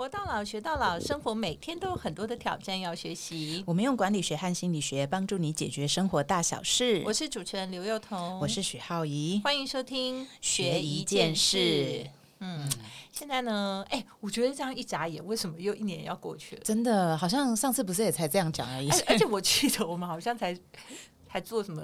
活到老，学到老，生活每天都有很多的挑战要学习。我们用管理学和心理学帮助你解决生活大小事。我是主持人刘幼彤，我是许浩怡，欢迎收听学一件事。嗯，现在呢，哎，我觉得这样一眨眼，为什么又一年要过去了？真的，好像上次不是也才这样讲而已。而且我记得我们好像才。还做什么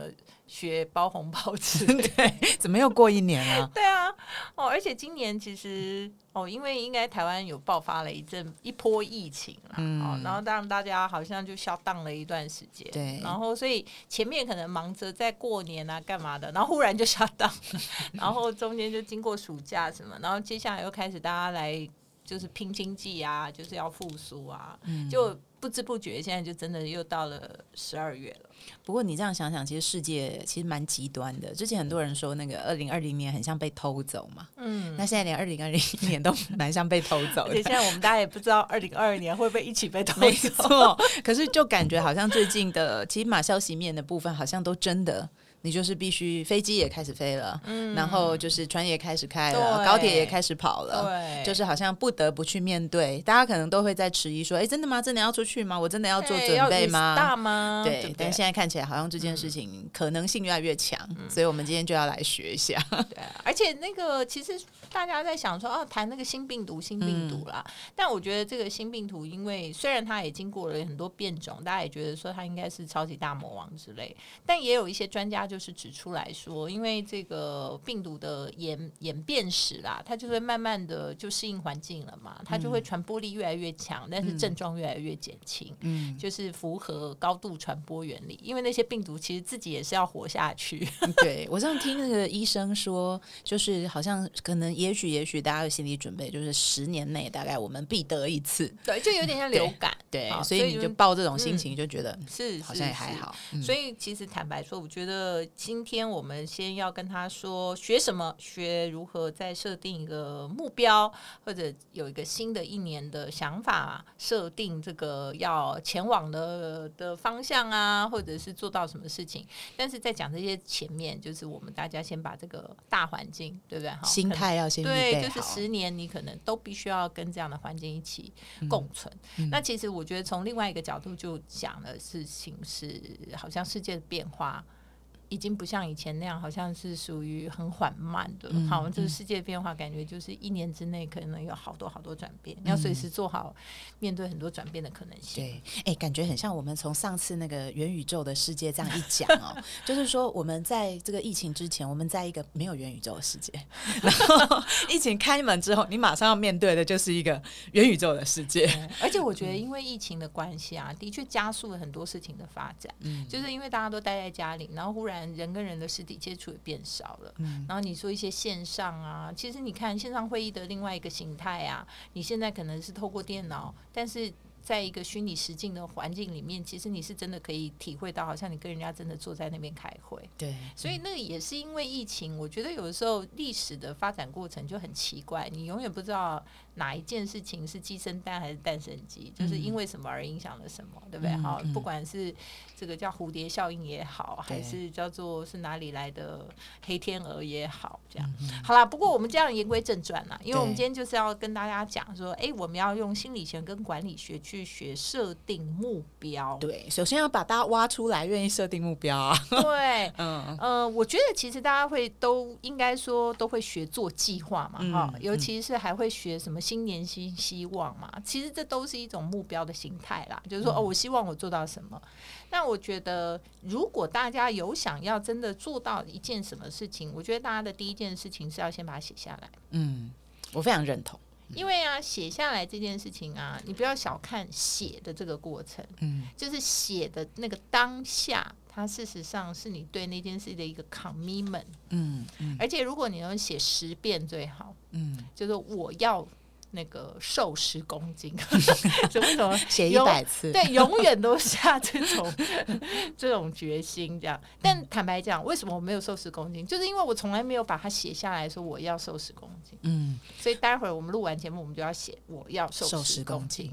学包红包之 类？怎么又过一年了？对啊，哦，而且今年其实哦，因为应该台湾有爆发了一阵一波疫情了，哦，然后让大家好像就消荡了一段时间，对，然后所以前面可能忙着在过年啊干嘛的，然后忽然就消荡，然后中间就经过暑假什么，然后接下来又开始大家来就是拼经济啊，就是要复苏啊，嗯就不知不觉现在就真的又到了十二月了。不过你这样想想，其实世界其实蛮极端的。之前很多人说那个二零二零年很像被偷走嘛，嗯，那现在连二零二零年都蛮像被偷走。而且现在我们大家也不知道二零二二年会不会一起被偷走。没错，可是就感觉好像最近的起码消息面的部分，好像都真的。你就是必须飞机也开始飞了，嗯，然后就是船也开始开了，高铁也开始跑了，对，就是好像不得不去面对。大家可能都会在迟疑说：“哎，真的吗？真的要出去吗？我真的要做准备吗？大吗？”对，但现在看起来好像这件事情可能性越来越强，所以我们今天就要来学一下。对，而且那个其实大家在想说，哦，谈那个新病毒，新病毒啦。但我觉得这个新病毒，因为虽然它也经过了很多变种，大家也觉得说它应该是超级大魔王之类，但也有一些专家就。就是指出来说，因为这个病毒的演演变史啦，它就会慢慢的就适应环境了嘛，它就会传播力越来越强，但是症状越来越减轻，嗯，就是符合高度传播原理。因为那些病毒其实自己也是要活下去。对我上次听那个医生说，就是好像可能也许也许大家有心理准备，就是十年内大概我们必得一次，对，就有点像流感，对，所以你就抱这种心情就觉得是好像也还好。所以其实坦白说，我觉得。今天我们先要跟他说学什么，学如何再设定一个目标，或者有一个新的一年的想法，设定这个要前往的的方向啊，或者是做到什么事情。但是在讲这些前面，就是我们大家先把这个大环境，对不对？心态要先对，就是十年你可能都必须要跟这样的环境一起共存。那其实我觉得从另外一个角度就讲的事情是，好像世界的变化。已经不像以前那样，好像是属于很缓慢的。好，这个世界变化感觉就是一年之内可能有好多好多转变，你要随时做好面对很多转变的可能性。对，哎，感觉很像我们从上次那个元宇宙的世界这样一讲哦，就是说我们在这个疫情之前，我们在一个没有元宇宙的世界，然后疫情开门之后，你马上要面对的就是一个元宇宙的世界。而且我觉得，因为疫情的关系啊，的确加速了很多事情的发展。嗯，就是因为大家都待在家里，然后忽然。人跟人的实体接触也变少了，然后你说一些线上啊，其实你看线上会议的另外一个形态啊，你现在可能是透过电脑，但是。在一个虚拟实境的环境里面，其实你是真的可以体会到，好像你跟人家真的坐在那边开会。对，所以那个也是因为疫情，我觉得有的时候历史的发展过程就很奇怪，你永远不知道哪一件事情是鸡生蛋还是蛋生鸡，就是因为什么而影响了什么，对不对？好，不管是这个叫蝴蝶效应也好，还是叫做是哪里来的黑天鹅也好，这样好啦。不过我们这样言归正传啦，因为我们今天就是要跟大家讲说，哎，我们要用心理学跟管理学去。学设定目标，对，首先要把大家挖出来，愿意设定目标啊。对，嗯呃，我觉得其实大家会都应该说都会学做计划嘛，哈，尤其是还会学什么新年新希望嘛。其实这都是一种目标的形态啦，就是说哦，我希望我做到什么。但我觉得，如果大家有想要真的做到一件什么事情，我觉得大家的第一件事情是要先把它写下来。嗯，我非常认同。因为啊，写下来这件事情啊，你不要小看写的这个过程，嗯，就是写的那个当下，它事实上是你对那件事的一个 commitment，嗯嗯，而且如果你能写十遍最好，嗯，就是我要。那个瘦十公斤，就为什么写一百次？对，永远都下这种 这种决心，这样。但坦白讲，为什么我没有瘦十公斤？就是因为我从来没有把它写下来说我要瘦十公斤。嗯，所以待会儿我们录完节目，我们就要写我要瘦十公斤。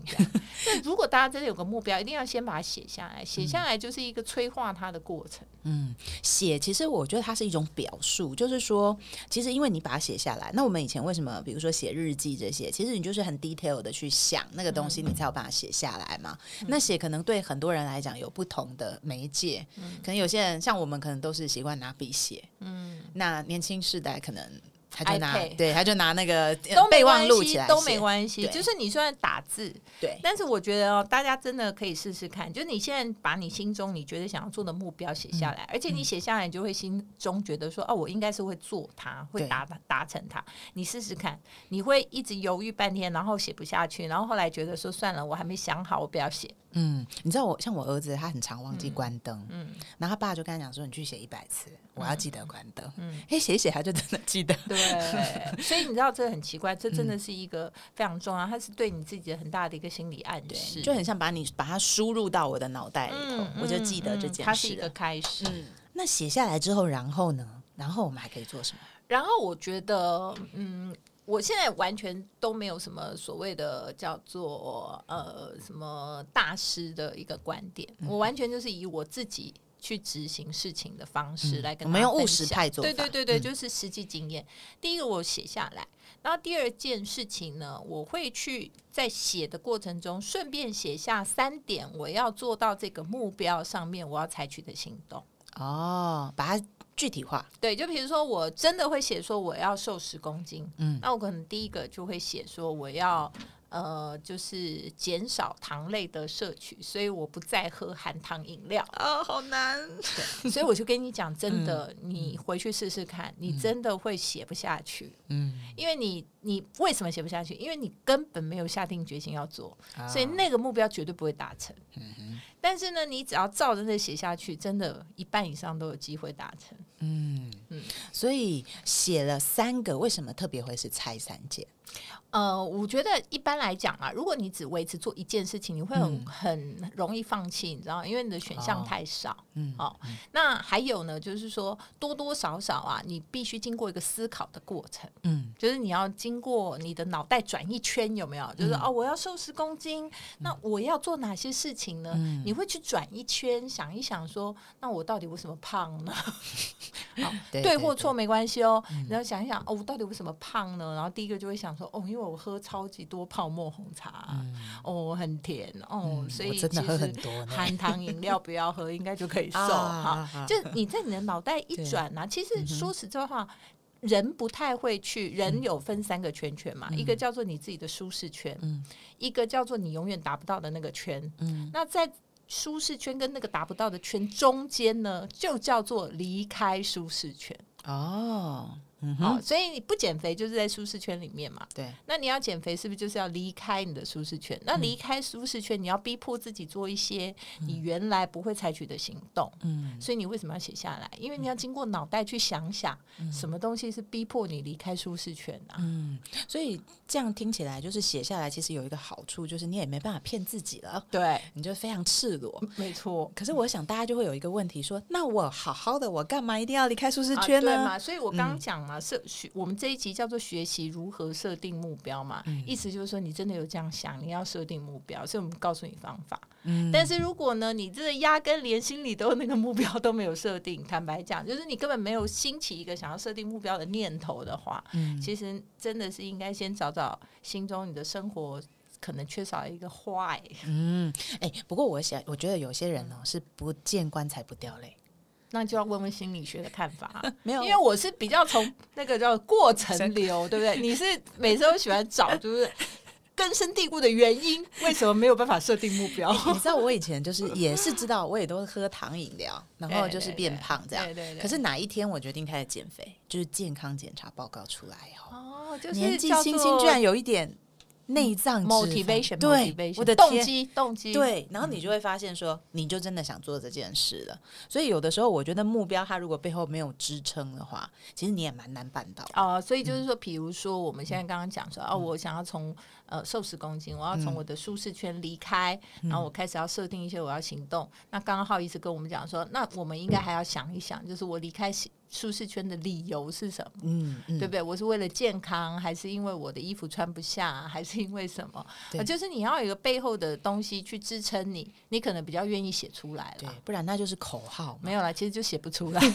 那如果大家真的有个目标，一定要先把它写下来。写下来就是一个催化它的过程。嗯，写其实我觉得它是一种表述，就是说，其实因为你把它写下来，那我们以前为什么，比如说写日记这些，其其实你就是很 detail 的去想那个东西，你才有办法写下来嘛。那写可能对很多人来讲有不同的媒介，可能有些人像我们可能都是习惯拿笔写，嗯，那年轻世代可能。他就拿对，他就拿那个备忘录起来都没关系。就是你虽然打字，对，但是我觉得哦，大家真的可以试试看。就是你现在把你心中你觉得想要做的目标写下来，而且你写下来，你就会心中觉得说，哦，我应该是会做它，会达达成它。你试试看，你会一直犹豫半天，然后写不下去，然后后来觉得说算了，我还没想好，我不要写。嗯，你知道我像我儿子，他很常忘记关灯，嗯，然后他爸就跟他讲说，你去写一百次，我要记得关灯，嗯，哎，写写他就真的记得，对，所以你知道这很奇怪，这真的是一个非常重要，它是对你自己很大的一个心理暗示，就很像把你把它输入到我的脑袋里头，我就记得这件事，它是一个开始。那写下来之后，然后呢？然后我们还可以做什么？然后我觉得，嗯。我现在完全都没有什么所谓的叫做呃什么大师的一个观点，我完全就是以我自己去执行事情的方式来跟。我们用务实态做。对对对对，就是实际经验。第一个我写下来，然后第二件事情呢，我会去在写的过程中顺便写下三点我要做到这个目标上面我要采取的行动。哦，把它。具体化对，就比如说我真的会写说我要瘦十公斤，嗯，那我可能第一个就会写说我要呃，就是减少糖类的摄取，所以我不再喝含糖饮料啊，好难。对，所以我就跟你讲，真的，你回去试试看，你真的会写不下去，嗯，因为你你为什么写不下去？因为你根本没有下定决心要做，所以那个目标绝对不会达成。嗯但是呢，你只要照着那写下去，真的，一半以上都有机会达成。嗯嗯，所以写了三个，为什么特别会是拆三件？呃，我觉得一般来讲啊，如果你只维持做一件事情，你会很很容易放弃，你知道，因为你的选项太少。嗯，好，那还有呢，就是说多多少少啊，你必须经过一个思考的过程。嗯，就是你要经过你的脑袋转一圈，有没有？就是哦，我要瘦十公斤，那我要做哪些事情呢？你会去转一圈，想一想，说那我到底为什么胖呢？好，对或错没关系哦。然后想一想，哦，我到底为什么胖呢？然后第一个就会想说，哦，因为我喝超级多泡沫红茶，哦，很甜，哦，所以真的喝很多，含糖饮料不要喝，应该就可以 瘦哈。就你在你的脑袋 一转呢，其实说实在话，人不太会去，人有分三个圈圈嘛，一个叫做你自己的舒适圈，嗯一个叫做你永远达不到的那个圈，嗯，那在。舒适圈跟那个达不到的圈中间呢，就叫做离开舒适圈哦。好，所以你不减肥就是在舒适圈里面嘛。对，那你要减肥是不是就是要离开你的舒适圈？那离开舒适圈，你要逼迫自己做一些你原来不会采取的行动。嗯，所以你为什么要写下来？因为你要经过脑袋去想想，什么东西是逼迫你离开舒适圈的。嗯，所以这样听起来就是写下来，其实有一个好处，就是你也没办法骗自己了。对，你就非常赤裸。没错。可是我想大家就会有一个问题，说那我好好的，我干嘛一定要离开舒适圈呢？嘛，所以我刚刚讲嘛，是学我们。这一集叫做学习如何设定目标嘛，意思就是说你真的有这样想，你要设定目标，所以我们告诉你方法。嗯，但是如果呢，你这压根连心里都 那个目标都没有设定，坦白讲，就是你根本没有兴起一个想要设定目标的念头的话，嗯，其实真的是应该先找找心中你的生活可能缺少一个坏。嗯，哎，不过我想，我觉得有些人呢是不见棺材不掉泪。那就要问问心理学的看法，没有，因为我是比较从那个叫过程流，对不对？你是每次都喜欢找，就是根深蒂固的原因，为什么没有办法设定目标？你知道我以前就是 也是知道，我也都喝糖饮料，然后就是变胖这样。对对对。可是哪一天我决定开始减肥，就是健康检查报告出来哦，就是年纪轻轻居然有一点。内脏 motivation 对，我的动机动机。对，然后你就会发现说，你就真的想做这件事了。所以有的时候，我觉得目标它如果背后没有支撑的话，其实你也蛮难办到哦。所以就是说，比如说我们现在刚刚讲说，哦，我想要从呃瘦十公斤，我要从我的舒适圈离开，然后我开始要设定一些我要行动。那刚刚浩一直跟我们讲说，那我们应该还要想一想，就是我离开舒适圈的理由是什么？嗯，对不对？我是为了健康，还是因为我的衣服穿不下，还是因为什么？就是你要有一个背后的东西去支撑你，你可能比较愿意写出来了。不然那就是口号，没有了，其实就写不出来。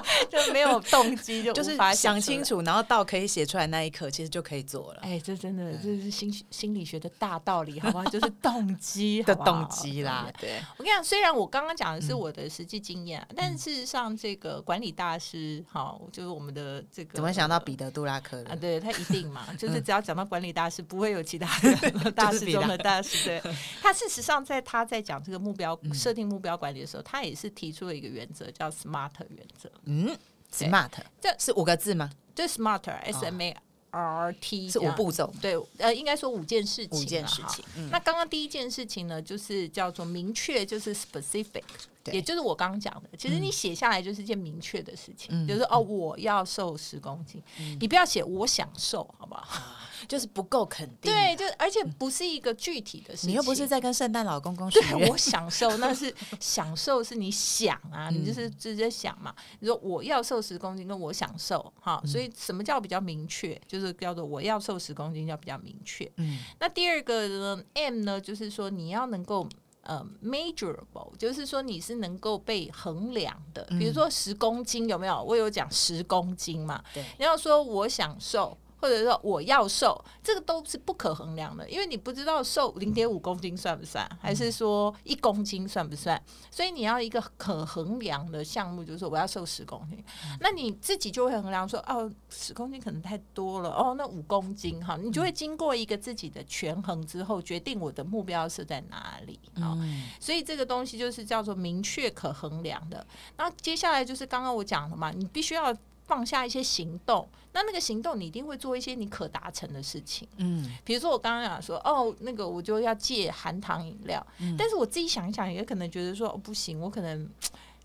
就没有有动机就就是想清。楚，然后到可以写出来那一刻，其实就可以做了。哎，这真的这是心心理学的大道理，好吗？就是动机的动机啦，对，我跟你讲，虽然我刚刚讲的是我的实际经嗯验啊，但事实上，这个管理大师，好，就是我们的这个怎么想到彼得·杜拉克啊？对他一定嘛，就是只要讲到管理大师，不会有其他的 大师中的大师。对他，事实上在他在讲这个目标嗯设定目标管理的时候，他也是提出了一个原则，叫 SMART 原则。嗯，smart，这是五个字吗？就 SMART S M A R T 是五步骤，对，呃，应该说五件事情啊，五件事情。嗯。那刚刚第一件事情呢，就是叫做明确，就是 specific，对也就是我刚刚讲的，其实你写下来就是件明确的事情，嗯就是哦，我要瘦十公斤，你不要写我想瘦，好不好？就是不够肯定。对，，就而且不是一个具体的事情，你又不是在跟圣诞老公公 许对，我，享受那是享受，是你想啊，你就是直接想嘛。你说我要瘦十公斤，跟我享受哈，所以什么叫比较明确？就是叫做我要瘦十公斤，叫比较明确。嗯那第二个呢，M 呢，就是说你要能够。呃，measurable 就是说你是能够被衡量的，比如说十公斤有没有？我有讲十公斤嘛，对。你要说我想瘦，或者说我要瘦，这个都是不可衡量的，因为你不知道瘦零点五公斤算不算，还是说一公斤算不算，所以你要一个可衡量的项目，就是说我要瘦十公斤，那你自己就会衡量说，哦，十公斤可能太多了，哦，那五公斤哈，你就会经过一个自己的权衡之后，决定我的目标是在哪里啊。嗯。所以这个东西就是叫做明确可衡量的。那接下来就是刚刚我讲的嘛，你必须要放下一些行动。那那个行动，你一定会做一些你可达成的事情。嗯比如说我刚刚讲说，哦，那个我就要戒含糖饮料，嗯但是我自己想一想，也可能觉得说，哦，不行，我可能。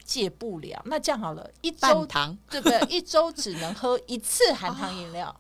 戒不了，那这样好了，一周糖对不对？一周只能喝一次含糖饮料。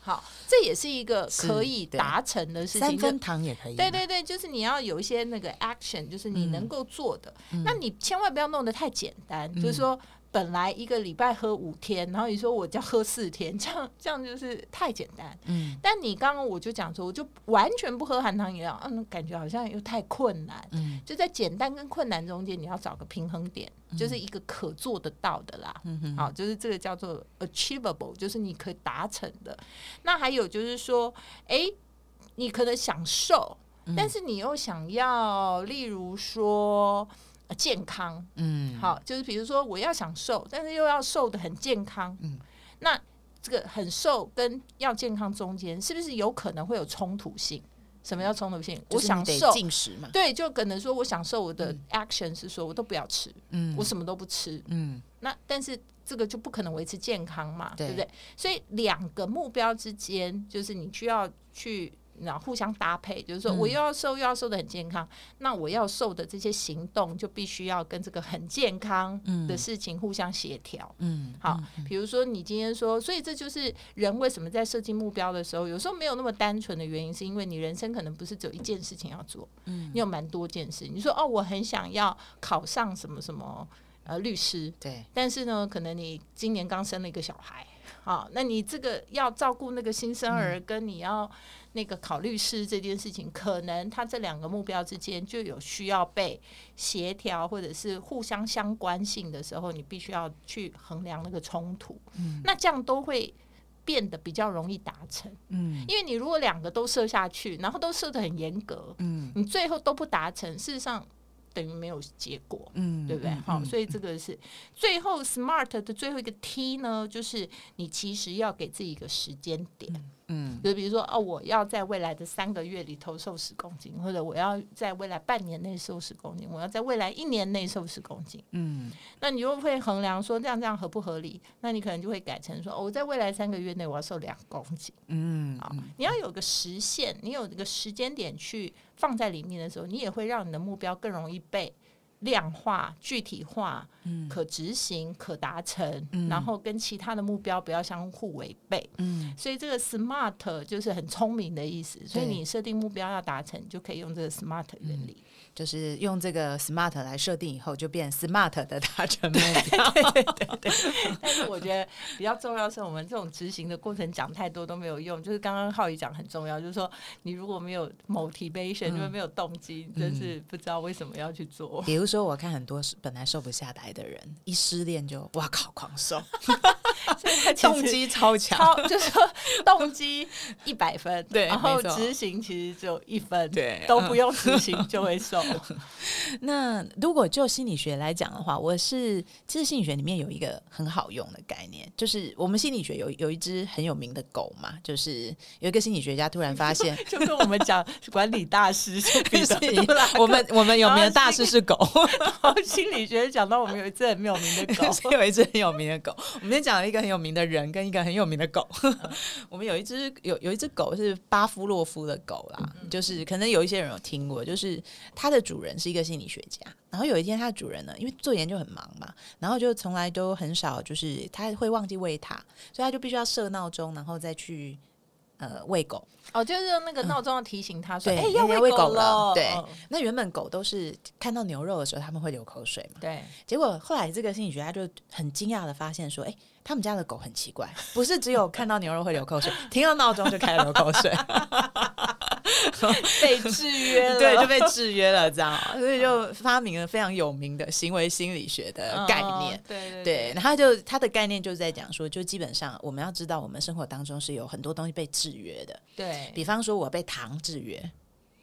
好，这也是一个可以达成的事情。就三分糖也可以。对对对，就是你要有一些那个 action，就是你能够做的。嗯那你千万不要弄得太简单，就是说本来一个礼拜喝五天，然后你说我就要喝四天，这样这样就是太简单。嗯但你刚刚我就讲说，我就完全不喝含糖饮料，嗯，感觉好像又太困难。嗯就在简单跟困难中间，你要找个平衡点，就是一个可做得到的啦。嗯哼好，就是这个叫做 achievable，就是你可以达成的。那还有就是说，诶，你可能想瘦，嗯但是你又想要，例如说。呃健康嗯好，就是比如说我要想瘦，但是又要瘦的很健康，嗯那这个很瘦跟要健康中间，是不是有可能会有冲突性？什么叫冲突性？我想瘦，进食嘛。对，就可能说我想瘦，我的 action 是说我都不要吃，嗯我什么都不吃，嗯那但是这个就不可能维持健康嘛，对对不对？所以两个目标之间，就是你需要去。然后互相搭配，就是说嗯我又要瘦又要瘦的很健康，那我要瘦的这些行动就必须要跟这个很健康的事情互相协调。嗯，好，比如说你今天说，所以这就是人为什么在设计目标的时候，有时候没有那么单纯的原因，是因为你人生可能不是只有一件事情要做，嗯你有蛮多件事。你说哦，我很想要考上什么什么呃律师，对，但是呢，可能你今年刚生了一个小孩，好，那你这个要照顾那个新生儿，跟你要那个考律师这件事情，可能他这两个目标之间就有需要被协调或者是互相相关性的时候，你必须要去衡量那个冲突，那这样都会。变得比较容易达成，嗯。因为你如果两个都设下去，然后都设得很严格，嗯。你最后都不达成，事实上等于没有结果。嗯对不对？好，所以这个是最后 smart 的最后一个 T 呢，就是你其实要给自己一个时间点，嗯就比如说哦，我要在未来的三个月里头瘦十公斤，或者我要在未来半年内瘦十公斤，我要在未来一年内瘦十公斤。嗯那你就会衡量说这样这样合不合理？那你可能就会改成说，哦，我在未来三个月内我要瘦两公斤。嗯好，你要有个时限，你有这个时间点去放在里面的时候，你也会让你的目标更容易被量化、具体化、可执行、可达成，然后跟其他的目标不要相互违背。嗯所以这个 SMART 就是很聪明的意思。所以你设定目标要达成，你就可以用这个 SMART 原理。就是用这个 SMART 来设定以后，就变 SMART 的达成目标。但是我觉得比较重要是我们这种执行的过程讲太多都没有用。就是刚刚浩宇讲很重要，就是说你如果没有 motivation，就是没有动机，真是不知道为什么要去做。比如说，我看很多本来瘦不下来的人，一失恋就哇靠狂瘦，动机超强，超就是说动机一百分，对，然后执行其实只有一分，对都不用执行就会瘦。那如果就心理学来讲的话，我是其实心理学里面有一个很好用的概念，就是我们心理学有有一只很有名的狗嘛，就是有一个心理学家突然发现，就跟我们讲管理大师 我们 我们有名的大师是狗，然后心理学讲到我们有一只很有名的狗，是有一只很有名的狗。我们先讲了一个很有名的人跟一个很有名的狗。我们有一只有有一只狗是巴夫洛夫的狗啦，就是可能有一些人有听过，就是它的主人是一个心理学家。然后有一天，他的主人呢，因为做研究很忙嘛，然后就从来都很少，就是他会忘记喂它，所以他就必须要设闹钟，然后再去呃喂狗。哦，就是用那个闹钟要提醒他说：“对哎，要要喂狗狗了。”对嗯那原本狗都是看到牛肉的时候，他们会流口水嘛。对，结果后来这个心理学家就很惊讶的发现说，哎、他们家的狗很奇怪，不是只有看到牛肉会流口水，听到闹钟就开始流口水，被制约了，对，就被制约了，这样，所以就发明了非常有名的行为心理学的概念。嗯对对对，然后他就他的概念就是在讲说，就基本上我们要知道，我们生活当中是有很多东西被制约的。对。比方说，我被糖制约，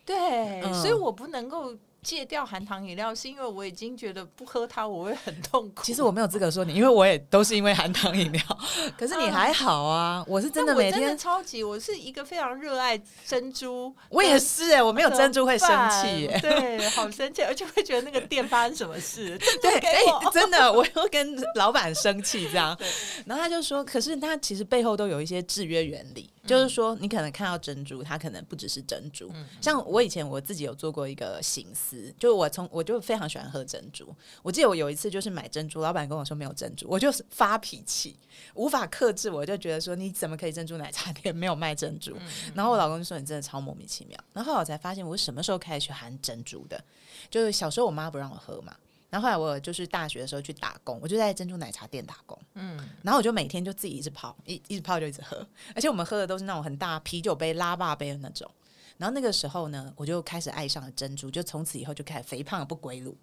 对，嗯。所以我不能够戒掉含糖饮料，是因为我已经觉得不喝它我会很痛苦。其实我没有资格说你，因为我也都是因为含糖饮料，可是你还好啊，我是真的但我真的每天。超级，我是一个非常热爱珍珠，我也是哎、我没有珍珠会生气耶、对，好生气，而且会觉得那个店发生什么事，对，哎、我。真的，我又跟老板生气这样对，然后他就说，可是他其实背后都有一些制约原理，就是说你可能看到珍珠，它可能不只是珍珠。像我以前我自己有做过一个形思，就是我从我就非常喜欢喝珍珠，我记得我有一次就是买珍珠，老板跟我说没有珍珠，我就是发脾气，无法克制，我就觉得说你怎么可以珍珠奶茶店没有卖珍珠？然后我老公就说你真的超莫名其妙。然后后来我才发现我什么时候开始去含珍珠的，就是小时候我妈不让我喝嘛。然后后来我就是大学的时候去打工，我就在珍珠奶茶店打工，嗯，然后我就每天就自己一直泡，一一直泡就一直喝，而且我们喝的都是那种很大啤酒杯、拉霸杯的那种。然后那个时候呢，我就开始爱上了珍珠，就从此以后就开始肥胖的不归路。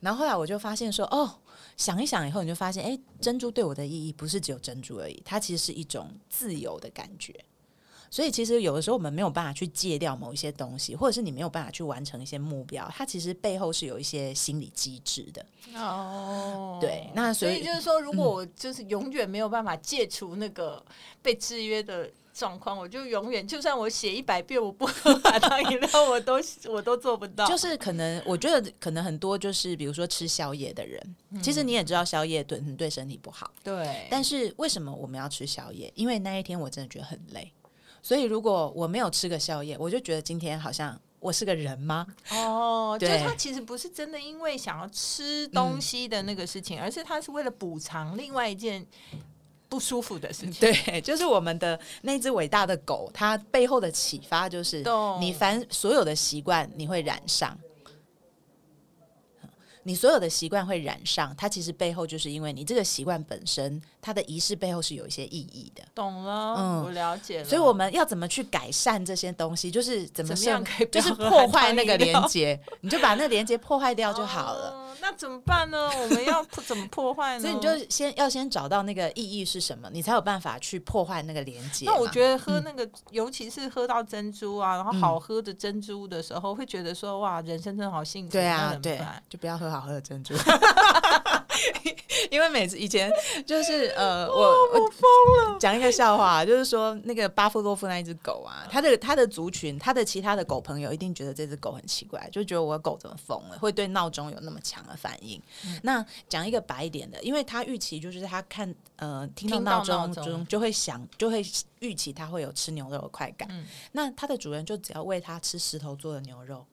然后后来我就发现说，哦，想一想以后，你就发现，哎，珍珠对我的意义不是只有珍珠而已，它其实是一种自由的感觉。所以其实有的时候我们没有办法去戒掉某一些东西，或者是你没有办法去完成一些目标，它其实背后是有一些心理机制的。哦，对那所以所以就是说，如果我就是永远没有办法戒除那个被制约的状况，我就永远就算我写一百遍我不喝含糖饮料，我都我都做不到。就是可能，我觉得可能很多就是，比如说吃宵夜的人，其实你也知道宵夜对对身体不好，对，但是为什么我们要吃宵夜？因为那一天我真的觉得很累，所以如果我没有吃个宵夜，我就觉得今天好像我是个人吗？哦，就是他其实不是真的因为想要吃东西的那个事情，而是他是为了补偿另外一件不舒服的事情。对，就是我们的那只伟大的狗，它背后的启发就是你凡所有的习惯你会染上。你所有的习惯会染上，它其实背后就是因为你这个习惯本身，它的仪式背后是有一些意义的。懂了，嗯我了解了。所以我们要怎么去改善这些东西？就是怎么样样可以就是破坏那个连接，你就把那个连接破坏掉就好了。哦那怎么办呢？我们要破怎么破坏呢？所以你就先要先找到那个意义是什么，你才有办法去破坏那个连接。那我觉得喝嗯那个，尤其是喝到珍珠啊，然后好喝的珍珠的时候，会觉得说哇，人生真的好幸福。对啊，对就不要喝好喝的珍珠。因为每次以前就是呃，我我疯了，讲一个笑话，就是说那个巴夫洛夫那一只狗啊，它的它的族群，它的其他的狗朋友一定觉得这只狗很奇怪，就觉得我的狗怎么疯了，会对闹钟有那么强的反应。那讲一个白一点的，因为它预期就是它看呃听到听闹钟就会想，就会预期它会有吃牛肉的快感。嗯那它的主人就只要喂它吃石头做的牛肉，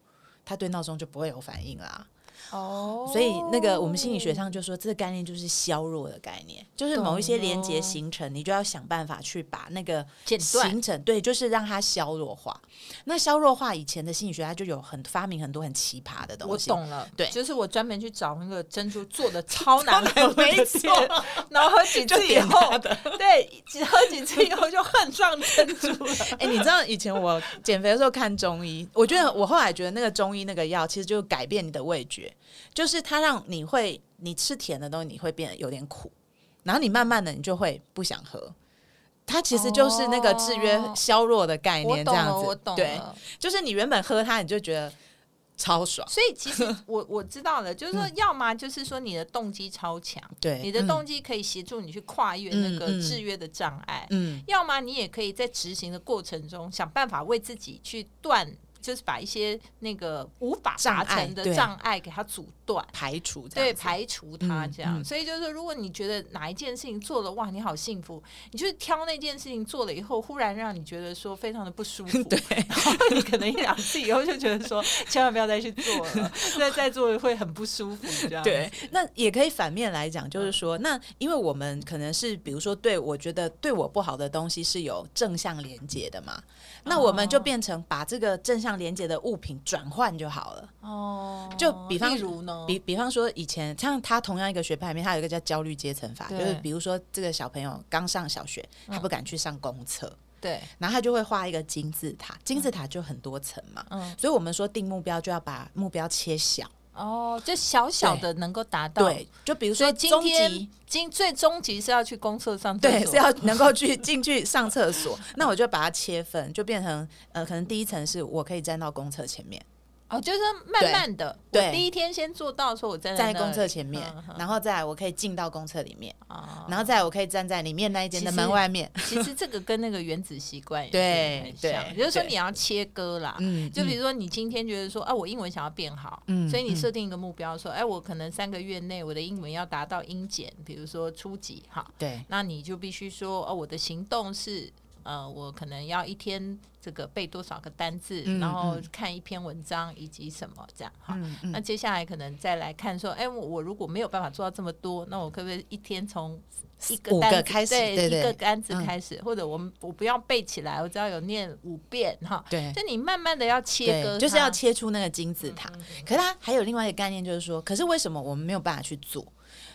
它对闹钟就不会有反应啦。哦所以那个我们心理学上就说，这个概念就是削弱的概念，就是某一些连接形成，你就要想办法去把那个形成，对，就是让它削弱化。那削弱化以前的心理学，它就有很发明很多很奇葩的东西。我懂了，对就是我专门去找那个珍珠做的超难喝的 没店错，然后喝几次以后，对，只喝几次以后就恨上珍珠了。哎、你知道以前我减肥的时候看中医，我觉得我后来觉得那个中医那个药其实就改变你的味觉，就是它让你会你吃甜的东西你会变得有点苦，然后你慢慢的你就会不想喝。它其实就是那个制约哦削弱的概念这样子，我懂对，就是你原本喝它你就觉得超爽，所以其实我我知道了，就是说，要么就是说你的动机超强，对，你的嗯动机可以协助你去跨越那个制约的障碍，嗯。要么你也可以在执行的过程中想办法为自己去断，就是把一些那个无法达成的障碍给它阻断。排除对，排除它嗯这样，嗯。所以就是说，如果你觉得哪一件事情做了，哇，你好幸福，你就是挑那件事情做了以后，忽然让你觉得说非常的不舒服，对，然后你可能一两次以后就觉得说，千万不要再去做了，再再做会很不舒服，这样，对，那也可以反面来讲，就是说，那因为我们可能是比如说对我觉得对我不好的东西是有正向连接的嘛，那我们就哦。变成把这个正向连接的物品转换就好了。哦，就比方例如呢，比比方说，以前像他同样一个学派里面，他有一个叫焦虑阶层法，就是比如说这个小朋友刚上小学，他嗯。不敢去上公厕，对，然后他就会画一个金字塔，金字塔就很多层嘛，嗯，所以我们说定目标就要把目标切小，哦，就小小的能够达到，对，就比如说终今天。今最终极是要去公厕上厕对，是要能够去 进去上厕所，那我就把它切分，就变成呃，可能第一层是我可以站到公厕前面，哦，就是慢慢的，对。我第一天先做到说我站在公厕前面然后再来我可以进到公厕里面，啊然后再来我可以站在里面那一间的门外面，其实这个跟那个原子习惯对对就是说你要切割啦。嗯，就比如说，你今天觉得说，啊，我英文想要变好，嗯所以你嗯设定一个目标，说，哎，我可能三个月内我的英文要达到英检，比如说初级，哈，对，那你就必须说，哦，我的行动是，呃，我可能要一天这个背多少个单字，嗯然后嗯看一篇文章以及什么这样，哈。嗯嗯那接下来可能再来看说，哎，我我如果没有办法做到这么多，那我可不可以一天从一个单字个开始对对对一个单字嗯开始，或者我们我不要背起来，我只要有念五遍哈。对就你慢慢的要切割就是要切出那个金字塔。可是它还有另外一个概念，就是说，可是为什么我们没有办法去做？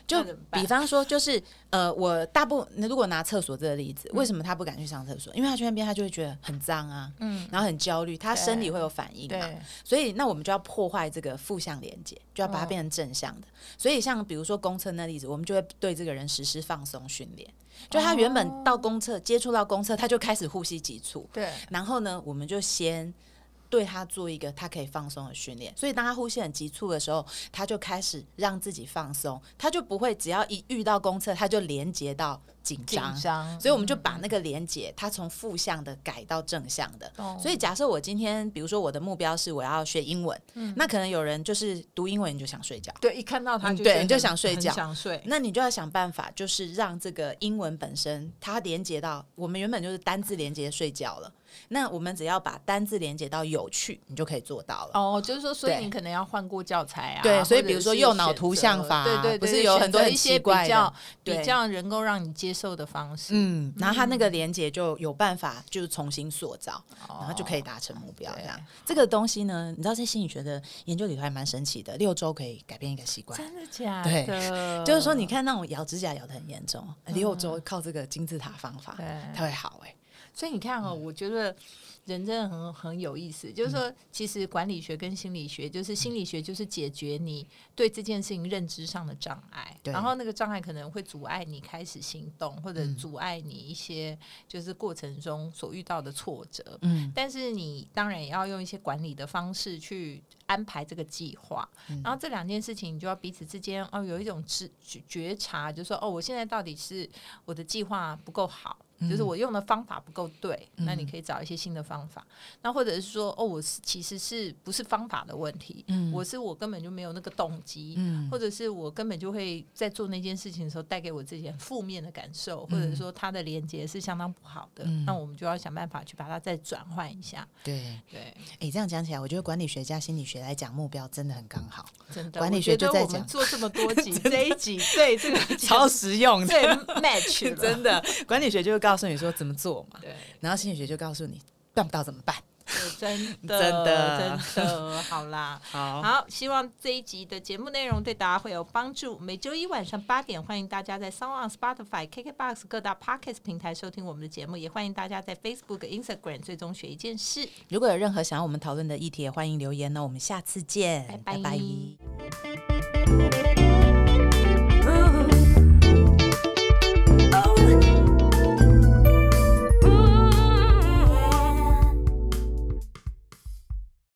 就比方说，就是呃，我大部如果拿厕所这个例子，嗯为什么他不敢去上厕所？因为他去那边，他就会觉得很脏啊，嗯，然后很焦虑，他生理会有反应嘛。对，所以，那我们就要破坏这个负向连接，就要把它哦变成正向的。所以，像比如说公厕那例子，我们就会对这个人实施放松训练。就他原本到公厕、接触到公厕，他就开始呼吸急促，对，然后呢，我们就先对他做一个他可以放松的训练。所以，当他呼吸很急促的时候，他就开始让自己放松，他就不会只要一遇到公厕，他就连接到紧紧张。所以我们就嗯把那个连接，他从负向的改到正向的。懂。所以假设我今天，比如说我的目标是我要学英文，嗯。那可能有人就是读英文你就想睡觉，对一看到他嗯对你就想睡觉。想睡，那你就要想办法，就是让这个英文本身它连接到我们原本就是单字连接睡觉了，那我们只要把单字连接到有趣，你就可以做到了。哦，就是说，所以你可能要换过教材啊。对所以比如说右脑图像法啊对对对，不是有很多一些比较比较能够让你接受的方式，嗯，然后它那个连接就有办法就是重新塑造，哦然后就可以达成目标。对这样，这个东西呢，你知道在心理学的研究里头还蛮神奇的，六周可以改变一个习惯。真的假对的？就是说，你看那种咬指甲咬的很严重，六周靠这个金字塔方法，对它会好哎、所以你看哦，我觉得人真的很很有意思。就是说，其实管理学跟心理学，就是心理学就是解决你对这件事情认知上的障碍，然后那个障碍可能会阻碍你开始行动，或者嗯阻碍你一些就是过程中所遇到的挫折。嗯，但是你当然也要用一些管理的方式去安排这个计划，嗯然后这两件事情你就要彼此之间哦有一种知觉觉察，就是说哦我现在到底是我的计划不够好。就是我用的方法不够对，那你可以找一些新的方法。那或者是说，哦，我是其实是不是方法的问题？嗯我是我根本就没有那个动机，嗯或者是我根本就会在做那件事情的时候带给我自己很负面的感受，或者是说它的连接是相当不好的，嗯那我们就要想办法去把它再转换一下。对，对，哎、这样讲起来，我觉得管理学家心理学学来讲目标真的很刚好，真的，管理学就在讲做这么多 集，这一集对这个节目实用对 match 了 真的。管理学就会告诉你说怎么做嘛，对。然后心理学就告诉你办不到怎么办。对 真的真的真的好啦。好好，希望这一集的节目内容对大家会有帮助。每周一晚上八点，欢迎大家在 s o n g on Spotify、KKBox 各大 Podcast 平台收听我们的节目，也欢迎大家在 Facebook、Instagram 最终学一件事。如果有任何想要我们讨论的议题，也欢迎留言呢。我们下次见，拜拜拜拜